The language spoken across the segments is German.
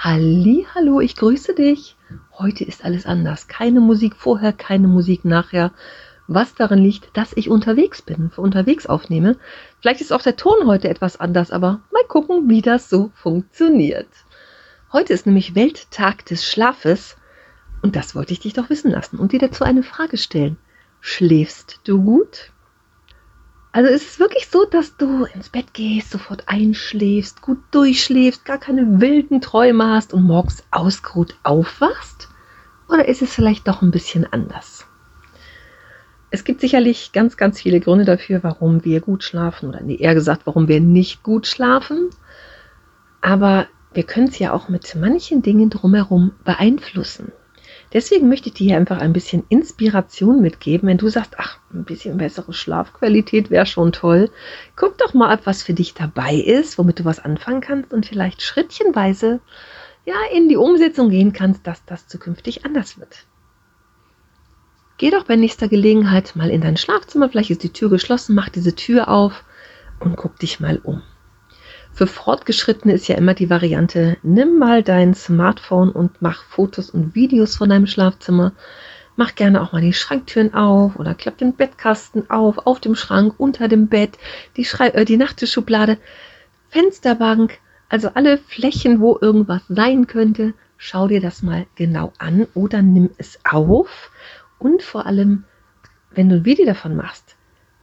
Hallo, ich grüße dich. Heute ist alles anders. Keine Musik vorher, keine Musik nachher. Was daran liegt, dass ich unterwegs bin, für unterwegs aufnehme. Vielleicht ist auch der Ton heute etwas anders, aber mal gucken, wie das so funktioniert. Heute ist nämlich Welttag des Schlafes und das wollte ich dich doch wissen lassen und dir dazu eine Frage stellen. Schläfst du gut? Also ist es wirklich so, dass du ins Bett gehst, sofort einschläfst, gut durchschläfst, gar keine wilden Träume hast und morgens ausgeruht aufwachst? Oder ist es vielleicht doch ein bisschen anders? Es gibt sicherlich ganz, ganz viele Gründe dafür, warum wir gut schlafen oder eher gesagt, warum wir nicht gut schlafen. Aber wir können es ja auch mit manchen Dingen drumherum beeinflussen. Deswegen möchte ich dir hier einfach ein bisschen Inspiration mitgeben. Wenn du sagst, ach, ein bisschen bessere Schlafqualität wäre schon toll, guck doch mal ab, was für dich dabei ist, womit du was anfangen kannst und vielleicht schrittchenweise ja, in die Umsetzung gehen kannst, dass das zukünftig anders wird. Geh doch bei nächster Gelegenheit mal in dein Schlafzimmer, vielleicht ist die Tür geschlossen, mach diese Tür auf und guck dich mal um. Für Fortgeschrittene ist ja immer die Variante, nimm mal dein Smartphone und mach Fotos und Videos von deinem Schlafzimmer. Mach gerne auch mal die Schranktüren auf oder klapp den Bettkasten auf, auf dem Schrank, unter dem Bett, die, Schrei äh, die Nachttischschublade, Fensterbank, also alle Flächen, wo irgendwas sein könnte. Schau dir das mal genau an oder nimm es auf. Und vor allem, wenn du ein Video davon machst,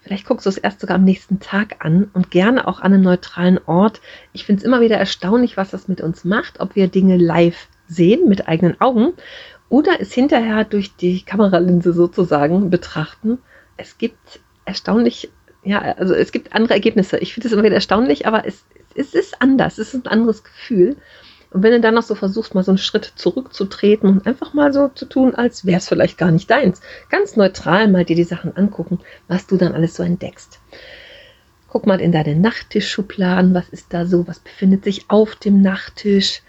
Vielleicht guckst du es erst sogar am nächsten Tag an und gerne auch an einem neutralen Ort. Ich finde es immer wieder erstaunlich, was das mit uns macht, ob wir Dinge live sehen mit eigenen Augen oder es hinterher durch die Kameralinse sozusagen betrachten. Es gibt erstaunlich, ja, also es gibt andere Ergebnisse. Ich finde es immer wieder erstaunlich, aber es, es ist anders. Es ist ein anderes Gefühl. Und wenn du dann noch so versuchst, mal so einen Schritt zurückzutreten und einfach mal so zu tun, als wäre es vielleicht gar nicht deins, ganz neutral mal dir die Sachen angucken, was du dann alles so entdeckst. Guck mal in deine Nachttischschubladen, was ist da so, was befindet sich auf dem Nachttisch,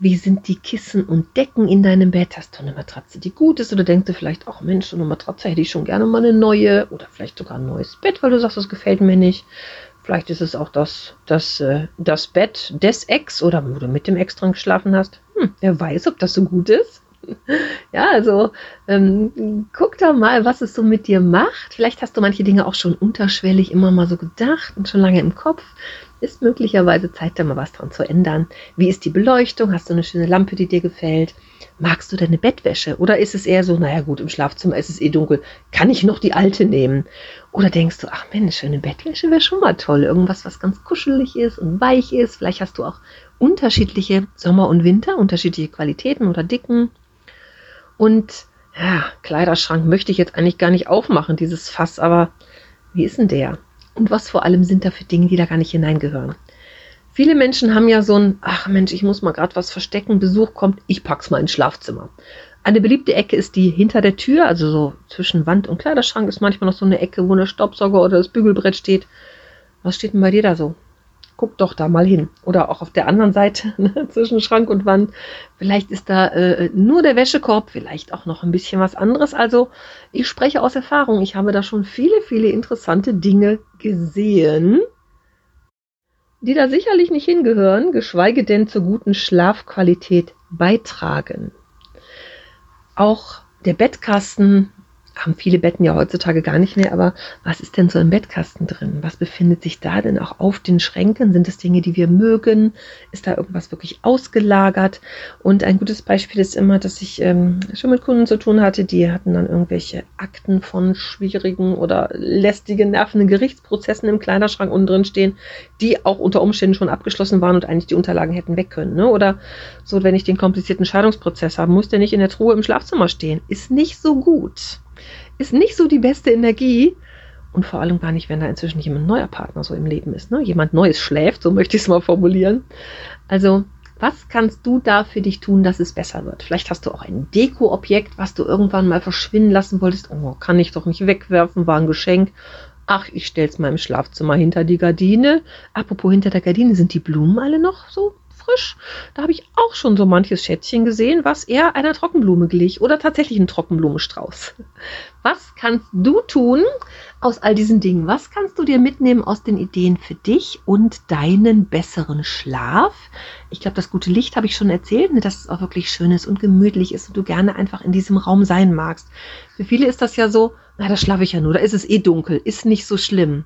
wie sind die Kissen und Decken in deinem Bett? Hast du eine Matratze, die gut ist? Oder denkst du vielleicht, ach Mensch, so eine Matratze hätte ich schon gerne mal eine neue oder vielleicht sogar ein neues Bett, weil du sagst, das gefällt mir nicht. Vielleicht ist es auch das, das, äh, das Bett des Ex oder wo du mit dem Ex dran geschlafen hast. Hm, wer weiß, ob das so gut ist. ja, also ähm, guck da mal, was es so mit dir macht. Vielleicht hast du manche Dinge auch schon unterschwellig immer mal so gedacht und schon lange im Kopf. Ist möglicherweise Zeit, da mal was dran zu ändern. Wie ist die Beleuchtung? Hast du eine schöne Lampe, die dir gefällt? Magst du deine Bettwäsche? Oder ist es eher so, naja gut, im Schlafzimmer ist es eh dunkel, kann ich noch die alte nehmen? Oder denkst du, ach Mensch, eine Bettwäsche wäre schon mal toll. Irgendwas, was ganz kuschelig ist und weich ist. Vielleicht hast du auch unterschiedliche Sommer und Winter, unterschiedliche Qualitäten oder Dicken. Und ja, Kleiderschrank möchte ich jetzt eigentlich gar nicht aufmachen, dieses Fass, aber wie ist denn der? Und was vor allem sind da für Dinge, die da gar nicht hineingehören? Viele Menschen haben ja so ein, ach Mensch, ich muss mal gerade was verstecken, Besuch kommt, ich pack's mal ins Schlafzimmer. Eine beliebte Ecke ist die hinter der Tür, also so zwischen Wand und Kleiderschrank ist manchmal noch so eine Ecke, wo eine Staubsauger oder das Bügelbrett steht. Was steht denn bei dir da so? Guck doch da mal hin. Oder auch auf der anderen Seite, ne, zwischen Schrank und Wand. Vielleicht ist da äh, nur der Wäschekorb, vielleicht auch noch ein bisschen was anderes. Also ich spreche aus Erfahrung. Ich habe da schon viele, viele interessante Dinge gesehen die da sicherlich nicht hingehören, geschweige denn zur guten Schlafqualität beitragen. Auch der Bettkasten haben viele Betten ja heutzutage gar nicht mehr, aber was ist denn so im Bettkasten drin? Was befindet sich da denn auch auf den Schränken? Sind es Dinge, die wir mögen? Ist da irgendwas wirklich ausgelagert? Und ein gutes Beispiel ist immer, dass ich ähm, schon mit Kunden zu tun hatte, die hatten dann irgendwelche Akten von schwierigen oder lästigen, nervenden Gerichtsprozessen im Kleiderschrank unten drin stehen, die auch unter Umständen schon abgeschlossen waren und eigentlich die Unterlagen hätten weg können. Ne? Oder so, wenn ich den komplizierten Scheidungsprozess habe, muss der nicht in der Truhe im Schlafzimmer stehen. Ist nicht so gut ist nicht so die beste Energie. Und vor allem gar nicht, wenn da inzwischen jemand neuer Partner so im Leben ist. Ne? Jemand Neues schläft, so möchte ich es mal formulieren. Also, was kannst du da für dich tun, dass es besser wird? Vielleicht hast du auch ein Deko-Objekt, was du irgendwann mal verschwinden lassen wolltest. Oh, kann ich doch nicht wegwerfen, war ein Geschenk. Ach, ich stell's mal im Schlafzimmer hinter die Gardine. Apropos hinter der Gardine, sind die Blumen alle noch so frisch. Da habe ich auch schon so manches Schätzchen gesehen, was eher einer Trockenblume glich oder tatsächlich ein Trockenblumenstrauß. Was kannst du tun? aus all diesen Dingen? Was kannst du dir mitnehmen aus den Ideen für dich und deinen besseren Schlaf? Ich glaube, das gute Licht habe ich schon erzählt, ne, dass es auch wirklich schön ist und gemütlich ist und du gerne einfach in diesem Raum sein magst. Für viele ist das ja so, na, da schlafe ich ja nur, da ist es eh dunkel, ist nicht so schlimm.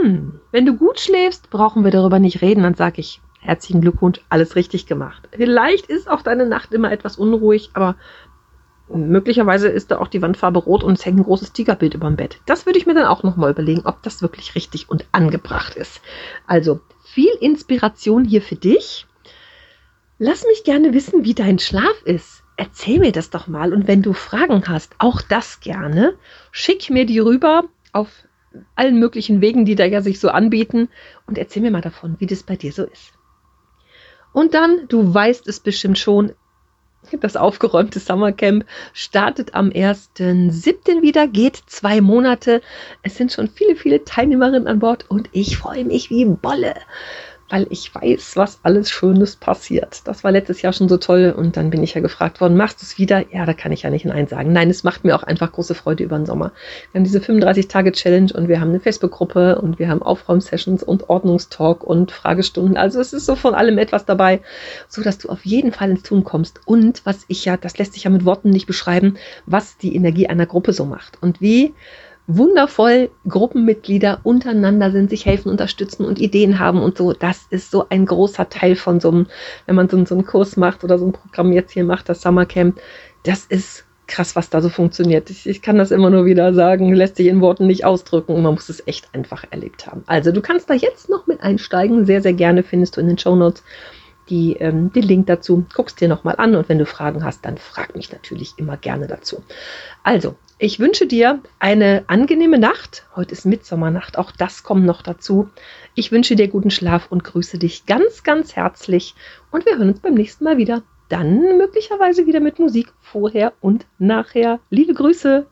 Hm, wenn du gut schläfst, brauchen wir darüber nicht reden, dann sage ich, herzlichen Glückwunsch, alles richtig gemacht. Vielleicht ist auch deine Nacht immer etwas unruhig, aber möglicherweise ist da auch die Wandfarbe rot und es hängt ein großes Tigerbild über dem Bett. Das würde ich mir dann auch nochmal überlegen, ob das wirklich richtig und angebracht ist. Also viel Inspiration hier für dich. Lass mich gerne wissen, wie dein Schlaf ist. Erzähl mir das doch mal und wenn du Fragen hast, auch das gerne. Schick mir die rüber auf allen möglichen Wegen, die da ja sich so anbieten und erzähl mir mal davon, wie das bei dir so ist. Und dann, du weißt es bestimmt schon, das aufgeräumte Summercamp startet am 1.7. wieder, geht zwei Monate. Es sind schon viele, viele Teilnehmerinnen an Bord und ich freue mich wie Bolle weil ich weiß, was alles Schönes passiert. Das war letztes Jahr schon so toll und dann bin ich ja gefragt worden, machst du es wieder? Ja, da kann ich ja nicht Nein sagen. Nein, es macht mir auch einfach große Freude über den Sommer. Wir haben diese 35-Tage-Challenge und wir haben eine Facebook-Gruppe und wir haben Aufräumsessions und Ordnungstalk und Fragestunden. Also es ist so von allem etwas dabei, so dass du auf jeden Fall ins Tun kommst. Und was ich ja, das lässt sich ja mit Worten nicht beschreiben, was die Energie einer Gruppe so macht und wie wundervoll Gruppenmitglieder untereinander sind, sich helfen, unterstützen und Ideen haben und so. Das ist so ein großer Teil von so einem, wenn man so, so einen Kurs macht oder so ein Programm jetzt hier macht, das Summercamp. Das ist krass, was da so funktioniert. Ich, ich, kann das immer nur wieder sagen, lässt sich in Worten nicht ausdrücken und man muss es echt einfach erlebt haben. Also du kannst da jetzt noch mit einsteigen. Sehr, sehr gerne findest du in den Show Notes die, ähm, den Link dazu. Guckst dir nochmal an und wenn du Fragen hast, dann frag mich natürlich immer gerne dazu. Also, ich wünsche dir eine angenehme Nacht. Heute ist Mitsommernacht, auch das kommt noch dazu. Ich wünsche dir guten Schlaf und grüße dich ganz, ganz herzlich. Und wir hören uns beim nächsten Mal wieder. Dann möglicherweise wieder mit Musik vorher und nachher. Liebe Grüße!